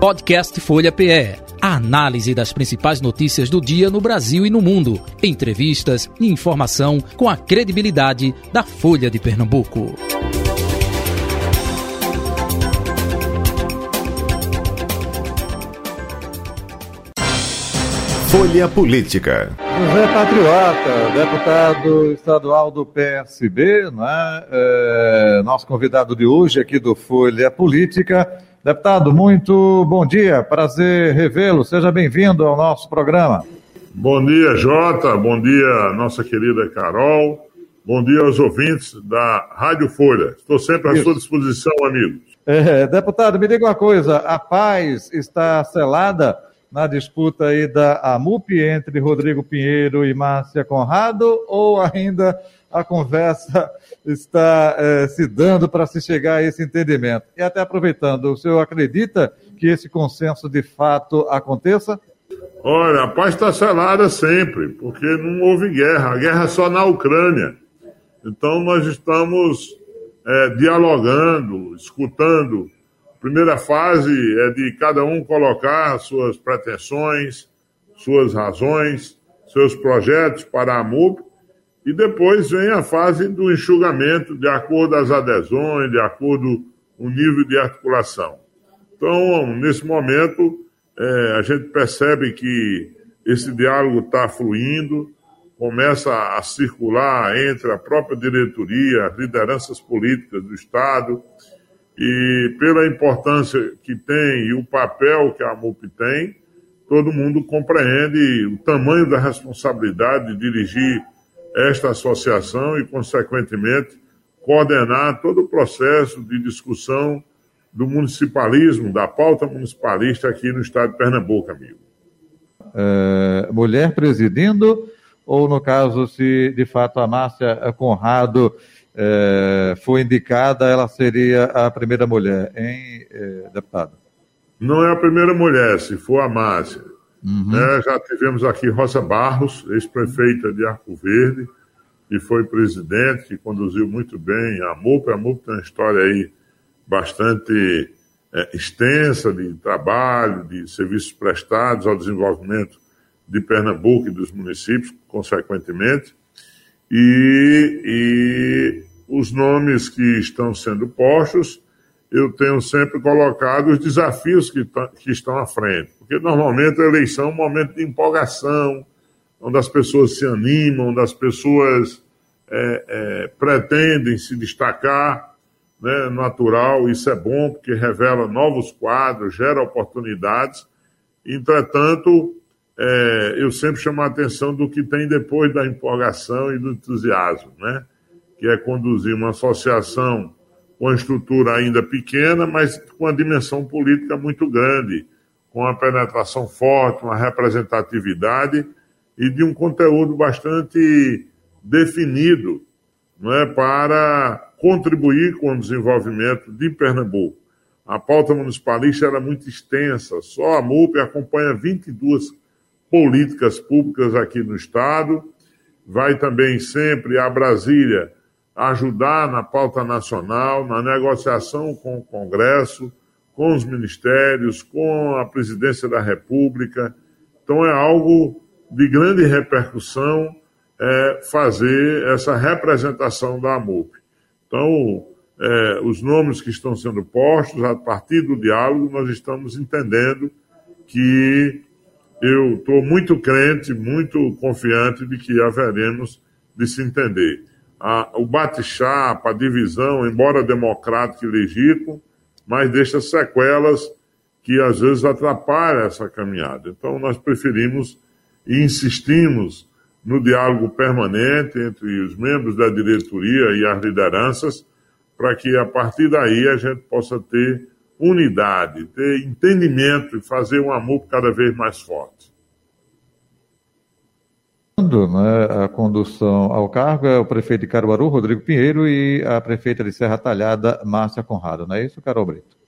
Podcast Folha PE. A análise das principais notícias do dia no Brasil e no mundo. Entrevistas e informação com a credibilidade da Folha de Pernambuco. Folha Política. José Patriota, deputado estadual do PSB, né? É, nosso convidado de hoje aqui do Folha Política. Deputado, muito bom dia, prazer revê-lo, seja bem-vindo ao nosso programa. Bom dia, Jota, bom dia, nossa querida Carol, bom dia aos ouvintes da Rádio Folha. Estou sempre à Isso. sua disposição, amigos. É, deputado, me diga uma coisa, a paz está selada na disputa aí da AMUP entre Rodrigo Pinheiro e Márcia Conrado ou ainda a conversa está é, se dando para se chegar a esse entendimento. E até aproveitando, o senhor acredita que esse consenso de fato aconteça? Olha, a paz está selada sempre, porque não houve guerra. A guerra é só na Ucrânia. Então nós estamos é, dialogando, escutando. Primeira fase é de cada um colocar suas pretensões, suas razões, seus projetos para a MUP e depois vem a fase do enxugamento, de acordo às adesões, de acordo com o nível de articulação. Então, nesse momento, é, a gente percebe que esse diálogo está fluindo, começa a circular entre a própria diretoria, as lideranças políticas do Estado, e pela importância que tem e o papel que a MUP tem, todo mundo compreende o tamanho da responsabilidade de dirigir esta associação e, consequentemente, coordenar todo o processo de discussão do municipalismo, da pauta municipalista aqui no estado de Pernambuco, amigo. É, mulher presidindo, ou no caso, se de fato a Márcia Conrado é, foi indicada, ela seria a primeira mulher, hein, é, deputado? Não é a primeira mulher, se for a Márcia. Uhum. É, já tivemos aqui Rosa Barros, ex-prefeita de Arco Verde, que foi presidente, que conduziu muito bem a MUP. A MUP tem uma história aí bastante é, extensa de trabalho, de serviços prestados ao desenvolvimento de Pernambuco e dos municípios, consequentemente. E, e os nomes que estão sendo postos eu tenho sempre colocado os desafios que, que estão à frente. Porque normalmente a eleição é um momento de empolgação, onde as pessoas se animam, onde as pessoas é, é, pretendem se destacar, né, natural, isso é bom, porque revela novos quadros, gera oportunidades. Entretanto, é, eu sempre chamo a atenção do que tem depois da empolgação e do entusiasmo, né? que é conduzir uma associação com a estrutura ainda pequena, mas com a dimensão política muito grande, com a penetração forte, uma representatividade e de um conteúdo bastante definido não é, para contribuir com o desenvolvimento de Pernambuco. A pauta municipalista era muito extensa, só a MUP acompanha 22 políticas públicas aqui no Estado, vai também sempre a Brasília ajudar na pauta nacional, na negociação com o Congresso, com os ministérios, com a presidência da República. Então é algo de grande repercussão é, fazer essa representação da AMUP. Então, é, os nomes que estão sendo postos, a partir do diálogo, nós estamos entendendo que eu estou muito crente, muito confiante de que haveremos de se entender a, o bate-chapa, a divisão, embora democrático e legítimo, mas deixa sequelas que às vezes atrapalham essa caminhada. Então nós preferimos e insistimos no diálogo permanente entre os membros da diretoria e as lideranças, para que a partir daí a gente possa ter unidade, ter entendimento e fazer um amor cada vez mais forte né, a condução ao cargo é o prefeito de Caruaru, Rodrigo Pinheiro, e a prefeita de Serra Talhada, Márcia Conrado. Não é isso, Carol Brito?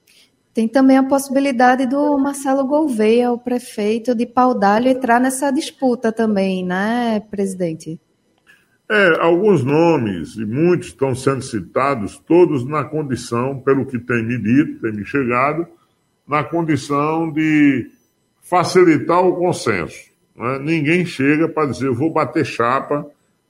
Tem também a possibilidade do Marcelo Gouveia, o prefeito de Paudalho, entrar nessa disputa também, né, presidente? É, alguns nomes, e muitos estão sendo citados, todos na condição, pelo que tem me dito, tem me chegado, na condição de facilitar o consenso. Né? Ninguém chega para dizer, vou bater chapa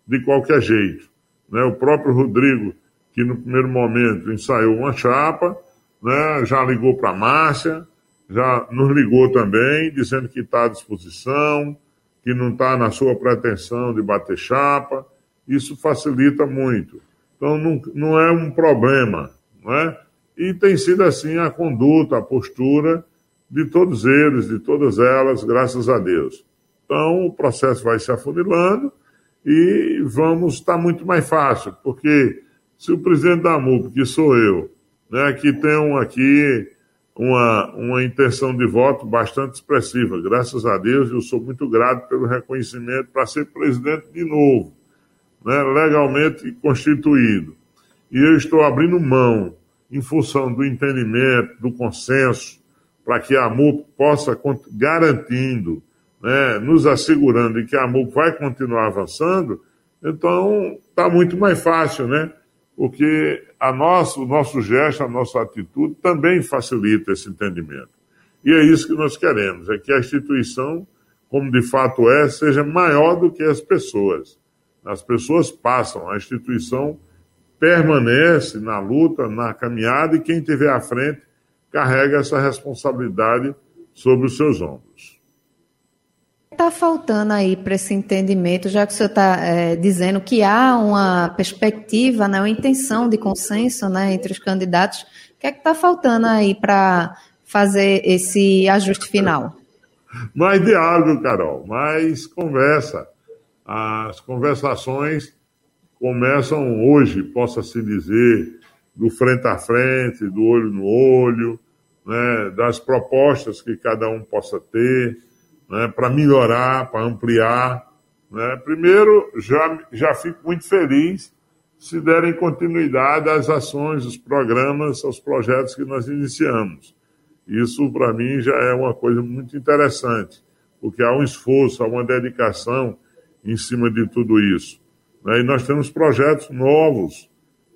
de qualquer jeito. Né? O próprio Rodrigo, que no primeiro momento ensaiou uma chapa, né? já ligou para a Márcia, já nos ligou também, dizendo que está à disposição, que não está na sua pretensão de bater chapa. Isso facilita muito. Então, não, não é um problema, não é? E tem sido assim a conduta, a postura de todos eles, de todas elas, graças a Deus. Então, o processo vai se afunilando e vamos estar muito mais fácil, porque se o presidente da MUP, que sou eu, né, que tem aqui uma, uma intenção de voto bastante expressiva, graças a Deus, eu sou muito grato pelo reconhecimento para ser presidente de novo, né, legalmente constituído. E eu estou abrindo mão em função do entendimento, do consenso, para que a MUP possa, garantindo, né, nos assegurando de que a MUP vai continuar avançando, então está muito mais fácil, né? Porque a nosso, o nosso gesto, a nossa atitude também facilita esse entendimento. E é isso que nós queremos, é que a instituição, como de fato é, seja maior do que as pessoas. As pessoas passam, a instituição permanece na luta, na caminhada, e quem estiver à frente carrega essa responsabilidade sobre os seus ombros. Está faltando aí para esse entendimento, já que o senhor está é, dizendo que há uma perspectiva, né, uma intenção de consenso né, entre os candidatos, o que é que está faltando aí para fazer esse ajuste final? Mais diálogo, Carol, mais conversa. As conversações começam hoje, possa-se dizer, do frente a frente, do olho no olho, né, das propostas que cada um possa ter, né, para melhorar, para ampliar. Né. Primeiro, já, já fico muito feliz se derem continuidade às ações, aos programas, aos projetos que nós iniciamos. Isso, para mim, já é uma coisa muito interessante, porque há um esforço, há uma dedicação em cima de tudo isso. Né? E nós temos projetos novos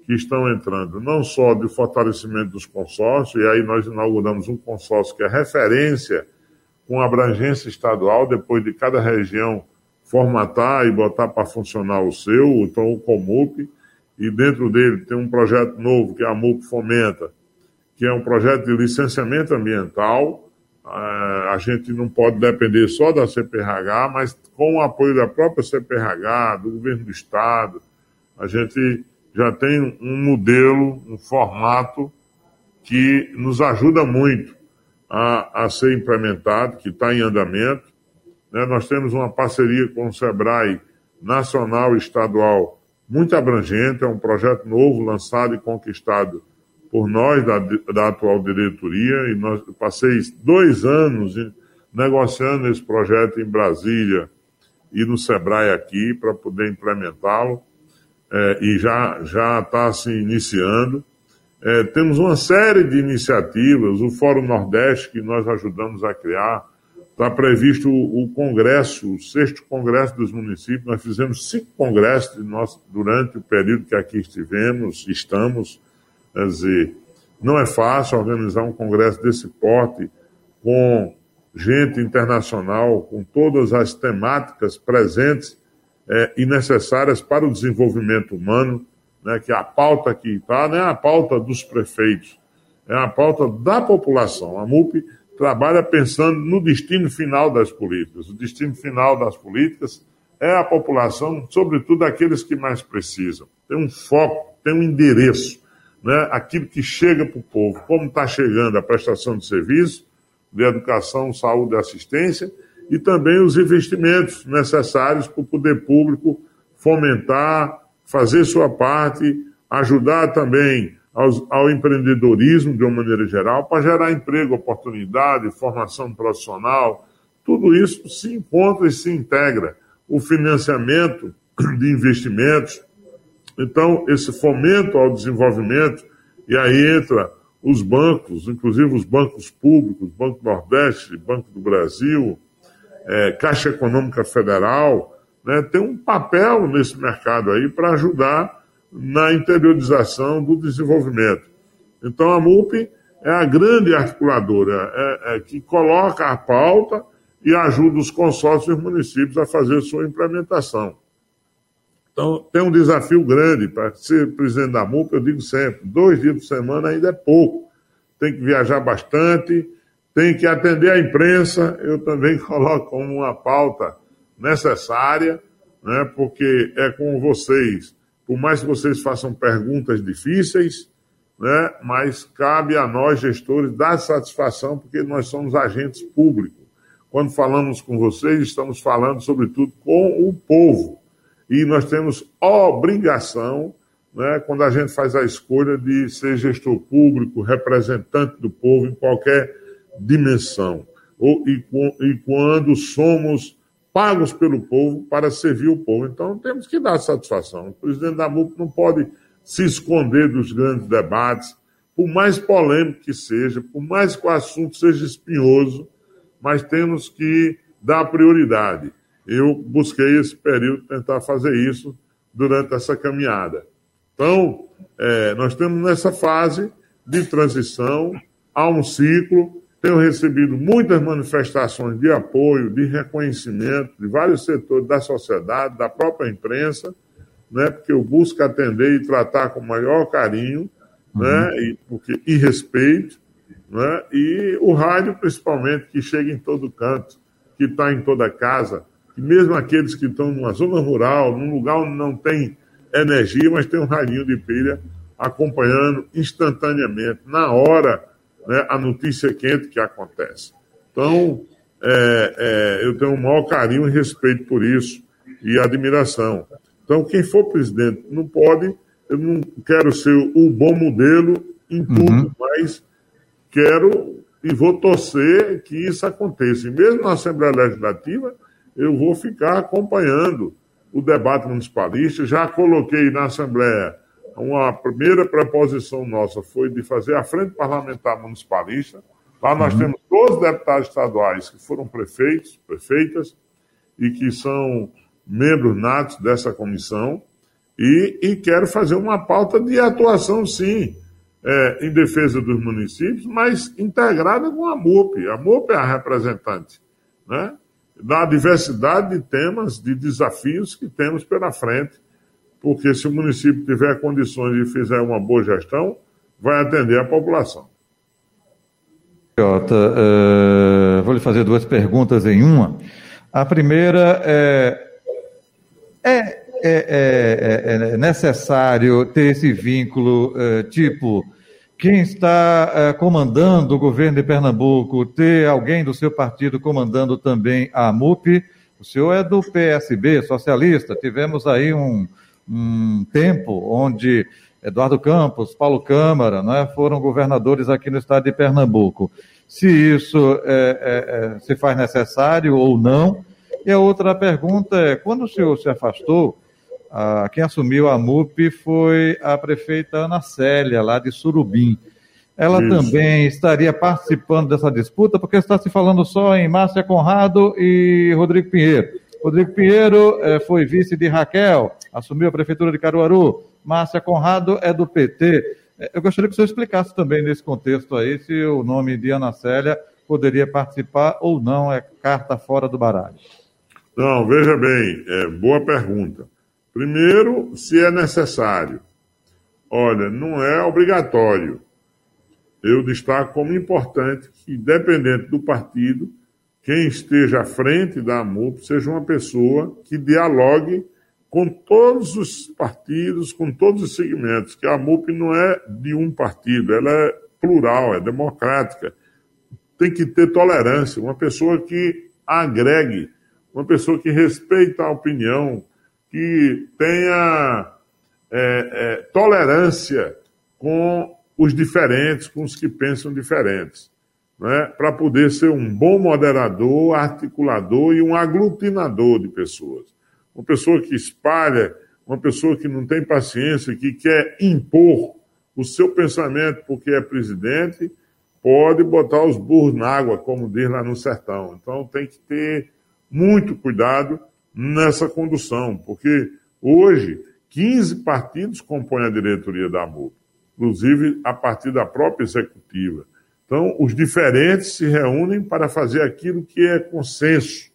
que estão entrando, não só de fortalecimento dos consórcios, e aí nós inauguramos um consórcio que é referência com abrangência estadual, depois de cada região formatar e botar para funcionar o seu, então o Comup, e dentro dele tem um projeto novo que a MUP fomenta, que é um projeto de licenciamento ambiental, é, a gente não pode depender só da CPRH, mas com o apoio da própria CPRH, do governo do Estado, a gente já tem um modelo, um formato que nos ajuda muito a, a ser implementado, que está em andamento. Né? Nós temos uma parceria com o SEBRAE nacional e estadual muito abrangente, é um projeto novo, lançado e conquistado por nós da, da atual diretoria, e nós passei dois anos negociando esse projeto em Brasília e no Sebrae aqui para poder implementá-lo, é, e já já está se iniciando. É, temos uma série de iniciativas, o Fórum Nordeste, que nós ajudamos a criar, está previsto o, o, congresso, o sexto congresso dos municípios. Nós fizemos cinco congressos nós, durante o período que aqui estivemos, estamos. Quer dizer, não é fácil organizar um congresso desse porte com gente internacional, com todas as temáticas presentes é, e necessárias para o desenvolvimento humano, né, que a pauta que está não é a pauta dos prefeitos, é a pauta da população. A MUP trabalha pensando no destino final das políticas. O destino final das políticas é a população, sobretudo aqueles que mais precisam. Tem um foco, tem um endereço né, aquilo que chega para o povo, como está chegando a prestação de serviço, de educação, saúde e assistência, e também os investimentos necessários para o poder público fomentar, fazer sua parte, ajudar também aos, ao empreendedorismo de uma maneira geral, para gerar emprego, oportunidade, formação profissional. Tudo isso se encontra e se integra. O financiamento de investimentos, então, esse fomento ao desenvolvimento, e aí entra os bancos, inclusive os bancos públicos, Banco Nordeste, Banco do Brasil, é, Caixa Econômica Federal, né, tem um papel nesse mercado aí para ajudar na interiorização do desenvolvimento. Então, a MUP é a grande articuladora, é, é, que coloca a pauta e ajuda os consórcios e os municípios a fazer sua implementação. Então, tem um desafio grande para ser presidente da MUP, eu digo sempre, dois dias por semana ainda é pouco. Tem que viajar bastante, tem que atender a imprensa, eu também coloco como uma pauta necessária, né, porque é com vocês, por mais que vocês façam perguntas difíceis, né, mas cabe a nós, gestores, dar satisfação, porque nós somos agentes públicos. Quando falamos com vocês, estamos falando, sobretudo, com o povo e nós temos obrigação, né, quando a gente faz a escolha de ser gestor público, representante do povo em qualquer dimensão, ou, e, e quando somos pagos pelo povo para servir o povo. Então temos que dar satisfação. O presidente da MUP não pode se esconder dos grandes debates, por mais polêmico que seja, por mais que o assunto seja espinhoso, mas temos que dar prioridade eu busquei esse período tentar fazer isso durante essa caminhada. Então, é, nós estamos nessa fase de transição, há um ciclo, tenho recebido muitas manifestações de apoio, de reconhecimento de vários setores da sociedade, da própria imprensa, né, porque eu busco atender e tratar com maior carinho uhum. né, e, porque, e respeito, né, e o rádio, principalmente, que chega em todo canto, que está em toda casa, mesmo aqueles que estão numa zona rural, num lugar onde não tem energia, mas tem um ralinho de pilha acompanhando instantaneamente, na hora, né, a notícia quente que acontece. Então, é, é, eu tenho o maior carinho e respeito por isso e admiração. Então, quem for presidente não pode, eu não quero ser o bom modelo em tudo, uhum. mas quero e vou torcer que isso aconteça. E mesmo na Assembleia Legislativa, eu vou ficar acompanhando o debate municipalista. Já coloquei na Assembleia uma primeira preposição nossa foi de fazer a frente parlamentar municipalista. Lá nós uhum. temos 12 deputados estaduais que foram prefeitos, prefeitas, e que são membros natos dessa comissão. E, e quero fazer uma pauta de atuação, sim, é, em defesa dos municípios, mas integrada com a MUP. A MUP é a representante. Né? Da diversidade de temas, de desafios que temos pela frente, porque se o município tiver condições e fizer uma boa gestão, vai atender a população. Jota, uh, vou lhe fazer duas perguntas em uma. A primeira é, é, é, é, é necessário ter esse vínculo, uh, tipo, quem está eh, comandando o governo de Pernambuco, ter alguém do seu partido comandando também a MUP. O senhor é do PSB, socialista. Tivemos aí um, um tempo onde Eduardo Campos, Paulo Câmara, né, foram governadores aqui no estado de Pernambuco. Se isso é, é, se faz necessário ou não. E a outra pergunta é: quando o senhor se afastou, a, quem assumiu a MUP foi a prefeita Ana Célia, lá de Surubim. Ela Isso. também estaria participando dessa disputa, porque está se falando só em Márcia Conrado e Rodrigo Pinheiro. Rodrigo Pinheiro eh, foi vice de Raquel, assumiu a prefeitura de Caruaru. Márcia Conrado é do PT. Eh, eu gostaria que o senhor explicasse também nesse contexto aí se o nome de Ana Célia poderia participar ou não, é carta fora do baralho. Não, veja bem, é, boa pergunta. Primeiro, se é necessário. Olha, não é obrigatório. Eu destaco como importante que, dependente do partido, quem esteja à frente da AMUP seja uma pessoa que dialogue com todos os partidos, com todos os segmentos, que a AMUP não é de um partido, ela é plural, é democrática. Tem que ter tolerância, uma pessoa que agregue, uma pessoa que respeita a opinião, que tenha é, é, tolerância com os diferentes, com os que pensam diferentes, né? para poder ser um bom moderador, articulador e um aglutinador de pessoas. Uma pessoa que espalha, uma pessoa que não tem paciência, que quer impor o seu pensamento porque é presidente, pode botar os burros na água, como diz lá no sertão. Então tem que ter muito cuidado nessa condução, porque hoje 15 partidos compõem a diretoria da MUP, inclusive a partir da própria executiva. Então, os diferentes se reúnem para fazer aquilo que é consenso,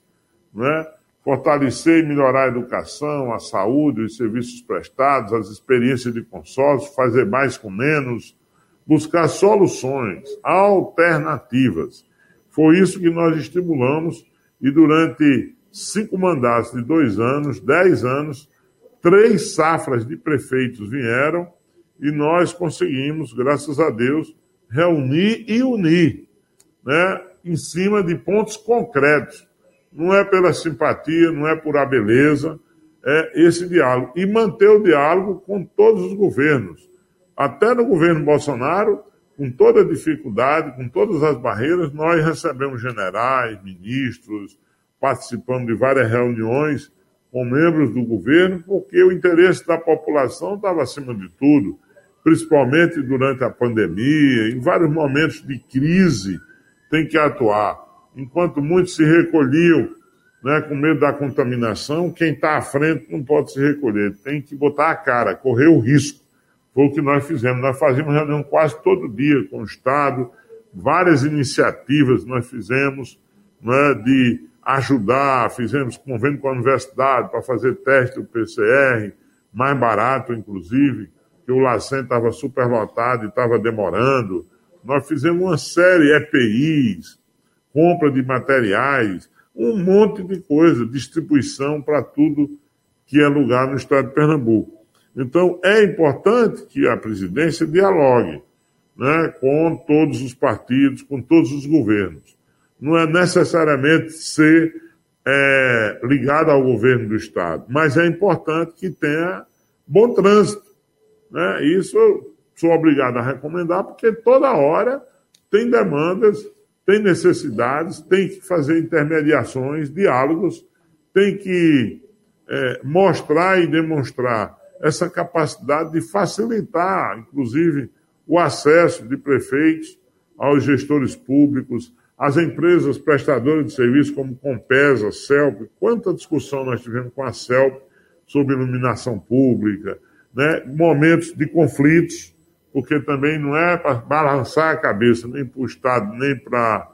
né? fortalecer e melhorar a educação, a saúde, os serviços prestados, as experiências de consórcio, fazer mais com menos, buscar soluções, alternativas. Foi isso que nós estimulamos e durante cinco mandatos de dois anos, dez anos, três safras de prefeitos vieram e nós conseguimos, graças a Deus, reunir e unir, né, em cima de pontos concretos. Não é pela simpatia, não é por a beleza, é esse diálogo. E manter o diálogo com todos os governos. Até no governo Bolsonaro, com toda a dificuldade, com todas as barreiras, nós recebemos generais, ministros, participamos de várias reuniões com membros do governo, porque o interesse da população estava acima de tudo principalmente durante a pandemia, em vários momentos de crise, tem que atuar. Enquanto muitos se recolhiam né, com medo da contaminação, quem está à frente não pode se recolher, tem que botar a cara, correr o risco. Foi o que nós fizemos. Nós fazíamos reunião quase todo dia com o Estado, várias iniciativas nós fizemos né, de ajudar, fizemos convênio com a universidade para fazer teste do PCR, mais barato, inclusive que o LACEN estava superlotado e estava demorando. Nós fizemos uma série de EPIs, compra de materiais, um monte de coisa, distribuição para tudo que é lugar no estado de Pernambuco. Então, é importante que a presidência dialogue né, com todos os partidos, com todos os governos. Não é necessariamente ser é, ligado ao governo do Estado, mas é importante que tenha bom trânsito né? Isso eu sou obrigado a recomendar, porque toda hora tem demandas, tem necessidades, tem que fazer intermediações, diálogos, tem que é, mostrar e demonstrar essa capacidade de facilitar, inclusive, o acesso de prefeitos aos gestores públicos, às empresas prestadoras de serviço como Compesa, CELP. Quanta discussão nós tivemos com a CELP sobre iluminação pública, né, momentos de conflitos, porque também não é para balançar a cabeça nem para o Estado, nem pra,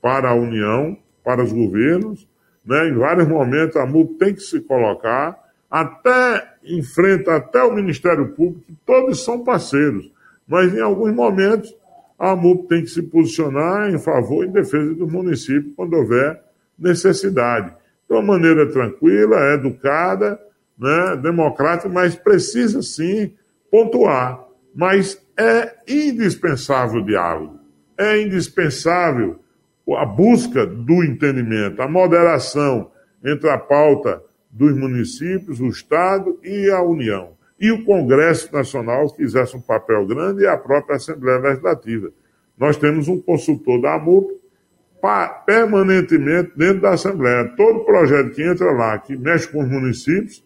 para a União, para os governos. Né, em vários momentos a MUP tem que se colocar, até enfrenta até o Ministério Público, todos são parceiros, mas em alguns momentos a MUP tem que se posicionar em favor e em defesa do município quando houver necessidade. De uma maneira tranquila, educada, né, democrática, mas precisa sim pontuar. Mas é indispensável o diálogo, é indispensável a busca do entendimento, a moderação entre a pauta dos municípios, o Estado e a União. E o Congresso Nacional, exerce um papel grande, e a própria Assembleia Legislativa. Nós temos um consultor da AMUP permanentemente dentro da Assembleia. Todo projeto que entra lá, que mexe com os municípios,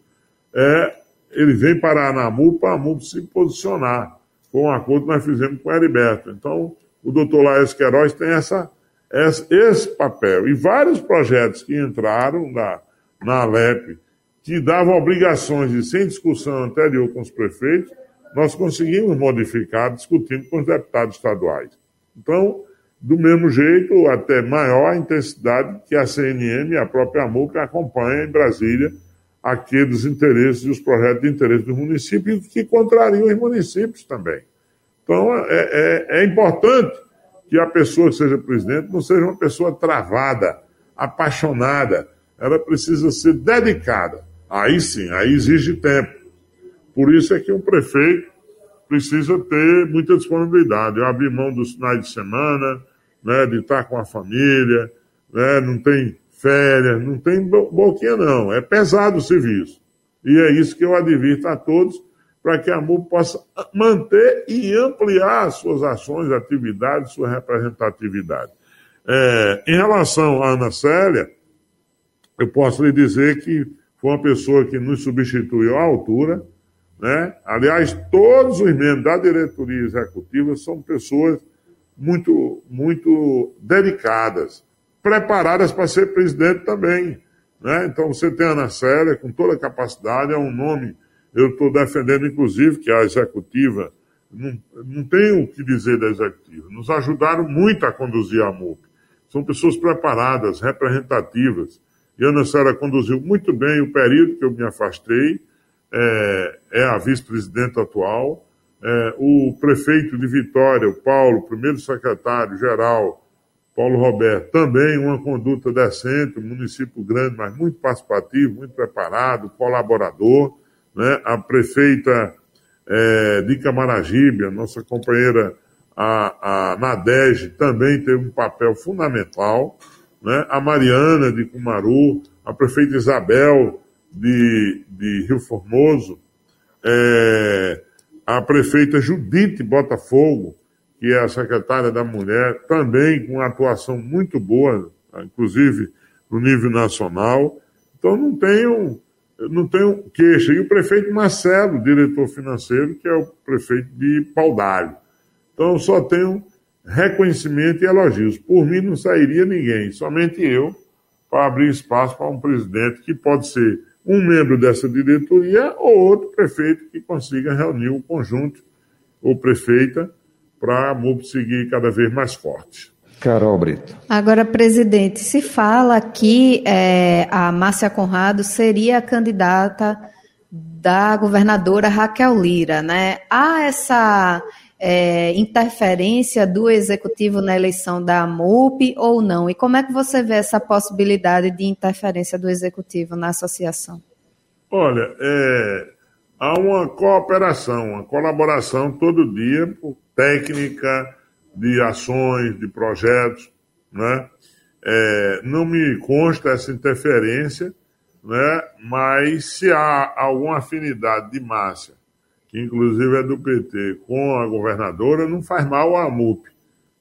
é, ele vem para a ANAMU para a AMU se posicionar. Foi um acordo que nós fizemos com o Heriberto. Então, o doutor Laércio Queiroz tem essa, essa, esse papel. E vários projetos que entraram na, na Alep, que davam obrigações de sem discussão anterior com os prefeitos, nós conseguimos modificar discutindo com os deputados estaduais. Então, do mesmo jeito, até maior intensidade que a CNM e a própria AMU acompanha em Brasília aqueles interesses e os projetos de interesse dos municípios que contrariam os municípios também. Então, é, é, é importante que a pessoa que seja presidente não seja uma pessoa travada, apaixonada. Ela precisa ser dedicada. Aí sim, aí exige tempo. Por isso é que um prefeito precisa ter muita disponibilidade. Eu abri mão dos finais de semana, né, de estar com a família, né, não tem férias, não tem boquinha não, é pesado o serviço. E é isso que eu advirto a todos, para que a MUP possa manter e ampliar suas ações, atividades, sua representatividade. É, em relação à Ana Célia, eu posso lhe dizer que foi uma pessoa que nos substituiu à altura, né? Aliás, todos os membros da diretoria executiva são pessoas muito, muito dedicadas preparadas para ser presidente também. Né? Então você tem a Ana Célia com toda a capacidade, é um nome, eu estou defendendo inclusive que a executiva não, não tenho o que dizer da executiva. Nos ajudaram muito a conduzir a MUP. São pessoas preparadas, representativas. E a Ana Sara conduziu muito bem o período que eu me afastei, é, é a vice-presidenta atual. É, o prefeito de Vitória, o Paulo, primeiro secretário-geral, Paulo Roberto, também uma conduta decente, um município grande, mas muito participativo, muito preparado, colaborador. Né? A prefeita é, de Camaragibe, a nossa companheira a, a Nadege, também teve um papel fundamental. Né? A Mariana de Cumaru, a prefeita Isabel de, de Rio Formoso, é, a prefeita Judite Botafogo, que é a secretária da Mulher, também com atuação muito boa, inclusive no nível nacional. Então não tenho, não tenho queixa. E o prefeito Marcelo, diretor financeiro, que é o prefeito de Paudalho. Então só tenho reconhecimento e elogios. Por mim não sairia ninguém, somente eu, para abrir espaço para um presidente que pode ser um membro dessa diretoria ou outro prefeito que consiga reunir o conjunto, ou prefeita, para a MUP seguir cada vez mais forte. Carol Brito. Agora, presidente, se fala que é, a Márcia Conrado seria a candidata da governadora Raquel Lira, né? Há essa é, interferência do executivo na eleição da MUP ou não? E como é que você vê essa possibilidade de interferência do executivo na associação? Olha, é, há uma cooperação, uma colaboração todo dia técnica de ações, de projetos, né? É, não me consta essa interferência, né? mas se há alguma afinidade de Márcia que inclusive é do PT, com a governadora, não faz mal à MUP.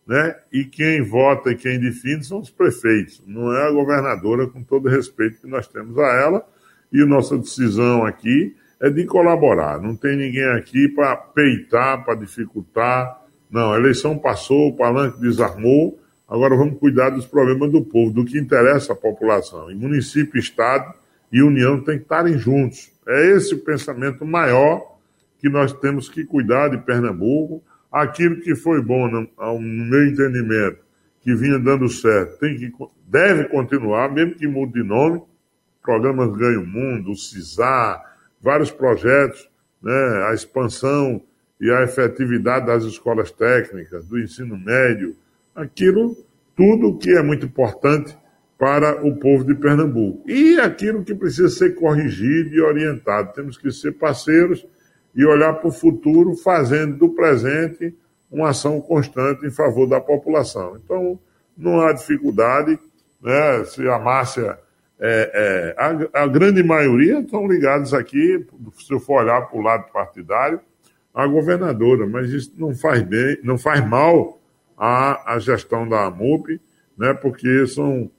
Né? E quem vota e quem define são os prefeitos, não é a governadora, com todo respeito que nós temos a ela. E nossa decisão aqui é de colaborar. Não tem ninguém aqui para peitar, para dificultar. Não, a eleição passou, o palanque desarmou. Agora vamos cuidar dos problemas do povo, do que interessa à população. E município, Estado e União têm que estarem juntos. É esse o pensamento maior que nós temos que cuidar de Pernambuco. Aquilo que foi bom, no, no meu entendimento, que vinha dando certo, tem que, deve continuar, mesmo que mude de nome. Programas Ganho Mundo, CISAR, vários projetos, né, a expansão e a efetividade das escolas técnicas, do ensino médio, aquilo, tudo que é muito importante para o povo de Pernambuco. E aquilo que precisa ser corrigido e orientado. Temos que ser parceiros e olhar para o futuro, fazendo do presente uma ação constante em favor da população. Então, não há dificuldade, né? se a Márcia, é, é, a, a, grande maioria estão ligados aqui, se eu for olhar para o lado partidário, a governadora, mas isso não faz bem, não faz mal à, à gestão da AMUP, né? porque são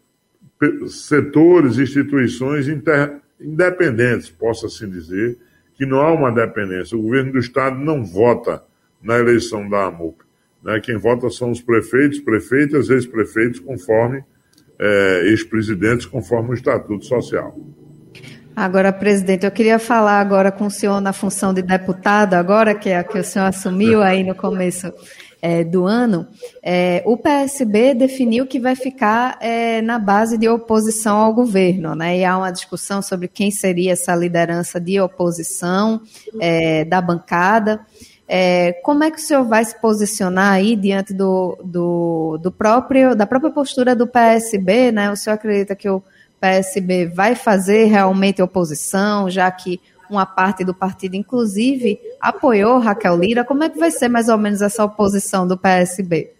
setores, instituições inter, independentes, posso assim dizer, que não há uma dependência. O governo do Estado não vota na eleição da AMUP. Né? Quem vota são os prefeitos, prefeitas, ex-prefeitos, conforme é, ex-presidentes, conforme o Estatuto Social. Agora, presidente, eu queria falar agora com o senhor na função de deputado, agora que é a que o senhor assumiu aí no começo é, do ano, é, o PSB definiu que vai ficar é, na base de oposição ao governo, né? E há uma discussão sobre quem seria essa liderança de oposição é, da bancada. É, como é que o senhor vai se posicionar aí diante do, do, do próprio, da própria postura do PSB, né? O senhor acredita que o PSB vai fazer realmente oposição, já que uma parte do partido, inclusive, apoiou Raquel Lira. Como é que vai ser mais ou menos essa oposição do PSB?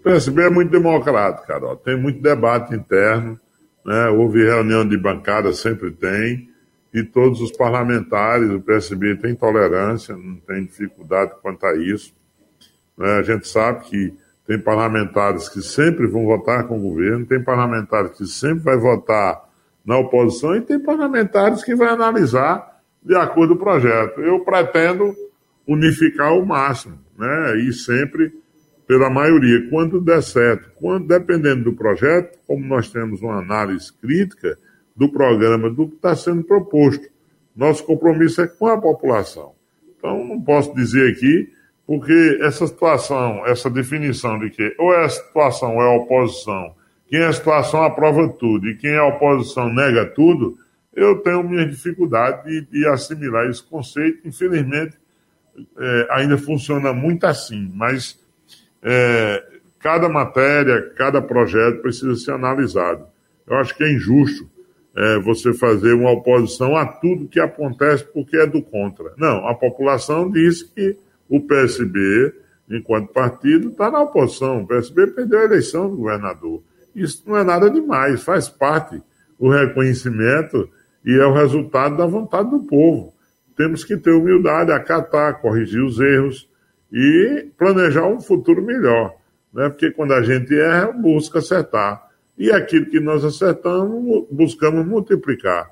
O PSB é muito democrático, Carol. Tem muito debate interno, né? houve reunião de bancada, sempre tem, e todos os parlamentares, o PSB tem tolerância, não tem dificuldade quanto a isso. Né? A gente sabe que tem parlamentares que sempre vão votar com o governo, tem parlamentares que sempre vai votar na oposição e tem parlamentares que vai analisar de acordo com o projeto. Eu pretendo unificar o máximo, né? E sempre pela maioria, quando der certo. Quando, dependendo do projeto, como nós temos uma análise crítica do programa, do que está sendo proposto. Nosso compromisso é com a população. Então, não posso dizer aqui, porque essa situação, essa definição de que ou é a situação ou é a oposição, quem é a situação aprova tudo e quem é a oposição nega tudo, eu tenho minha dificuldade de, de assimilar esse conceito. Infelizmente, é, ainda funciona muito assim, mas é, cada matéria, cada projeto precisa ser analisado. Eu acho que é injusto é, você fazer uma oposição a tudo que acontece porque é do contra. Não, a população diz que o PSB, enquanto partido, está na oposição. O PSB perdeu a eleição do governador. Isso não é nada demais, faz parte o reconhecimento e é o resultado da vontade do povo. Temos que ter humildade, acatar, corrigir os erros e planejar um futuro melhor. Né? Porque quando a gente erra, busca acertar. E aquilo que nós acertamos, buscamos multiplicar.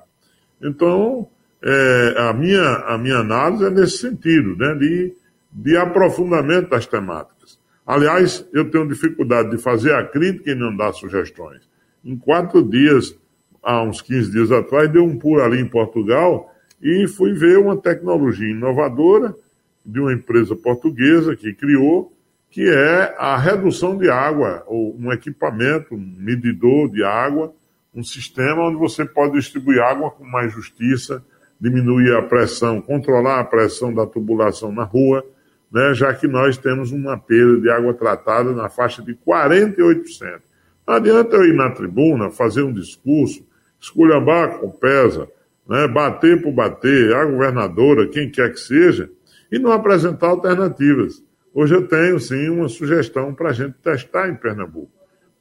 Então, é, a, minha, a minha análise é nesse sentido, né? de, de aprofundamento das temáticas. Aliás, eu tenho dificuldade de fazer a crítica e não dar sugestões. Em quatro dias, há uns 15 dias atrás, dei um pulo ali em Portugal e fui ver uma tecnologia inovadora de uma empresa portuguesa que criou, que é a redução de água, ou um equipamento, um medidor de água, um sistema onde você pode distribuir água com mais justiça, diminuir a pressão, controlar a pressão da tubulação na rua, né, já que nós temos uma perda de água tratada na faixa de 48%. Não adianta eu ir na tribuna, fazer um discurso, esculhambar com pesa, né, bater por bater, a governadora, quem quer que seja, e não apresentar alternativas. Hoje eu tenho, sim, uma sugestão para a gente testar em Pernambuco.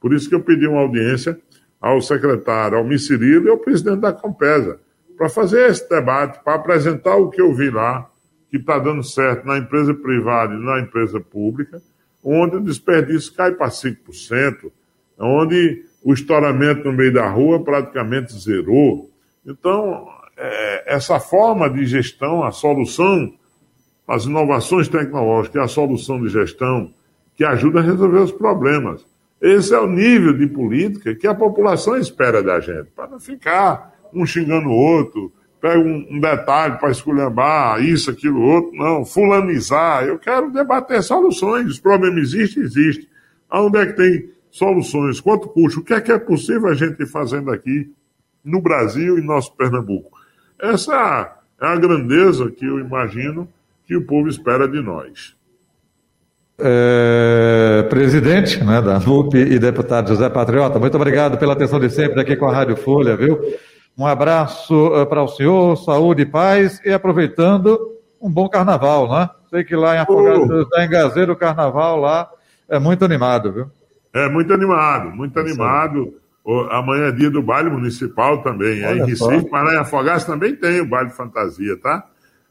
Por isso que eu pedi uma audiência ao secretário Almir Cirilo e ao presidente da Compesa, para fazer esse debate, para apresentar o que eu vi lá, que está dando certo na empresa privada e na empresa pública, onde o desperdício cai para 5%, onde o estouramento no meio da rua praticamente zerou. Então, é, essa forma de gestão, a solução, as inovações tecnológicas, a solução de gestão que ajuda a resolver os problemas. Esse é o nível de política que a população espera da gente, para não ficar um xingando o outro, pega um, um detalhe para esculhambar isso, aquilo, outro, não, fulanizar. Eu quero debater soluções. Os problemas existem, existem. Aonde é que tem soluções? Quanto custa? O que é que é possível a gente ir fazendo aqui no Brasil e nosso Pernambuco? Essa é a grandeza que eu imagino que o povo espera de nós. É, presidente né, da MUP e deputado José Patriota, muito obrigado pela atenção de sempre aqui com a Rádio Folha, viu? Um abraço uh, para o senhor, saúde e paz, e aproveitando, um bom carnaval, né? Sei que lá em Afogados, uh. em Gazeiro, o carnaval lá é muito animado, viu? É muito animado, muito é animado. Amanhã é dia do baile municipal também, é em Recife, lá em Afogados também tem o baile fantasia, tá?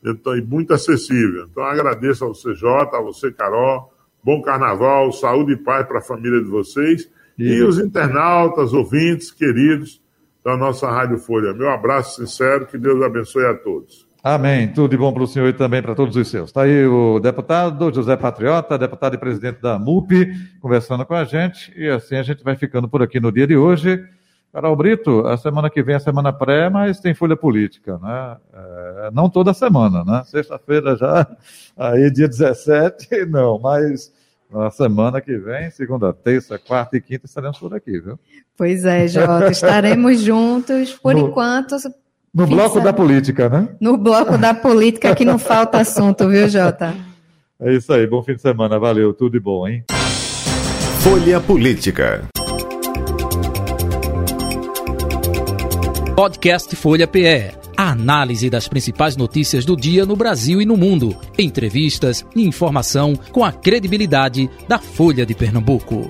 Então, e muito acessível. Então agradeço ao CJ, a você, Carol. Bom carnaval, saúde e paz para a família de vocês. E, e os internautas, ouvintes, queridos da nossa Rádio Folha. Meu abraço sincero, que Deus abençoe a todos. Amém. Tudo de bom para o senhor e também para todos os seus. Está aí o deputado José Patriota, deputado e presidente da MUP, conversando com a gente. E assim a gente vai ficando por aqui no dia de hoje. Carol Brito, a semana que vem é a semana pré, mas tem folha política, né? É, não toda semana, né? Sexta-feira já, aí dia 17, não, mas na semana que vem, segunda, terça, quarta e quinta, estaremos por aqui, viu? Pois é, Jota, estaremos juntos por no, enquanto. No bloco da política, né? No bloco da política que não falta assunto, viu, Jota? É isso aí, bom fim de semana, valeu, tudo de bom, hein? Folha Política. Podcast Folha PE. A análise das principais notícias do dia no Brasil e no mundo. Entrevistas e informação com a credibilidade da Folha de Pernambuco.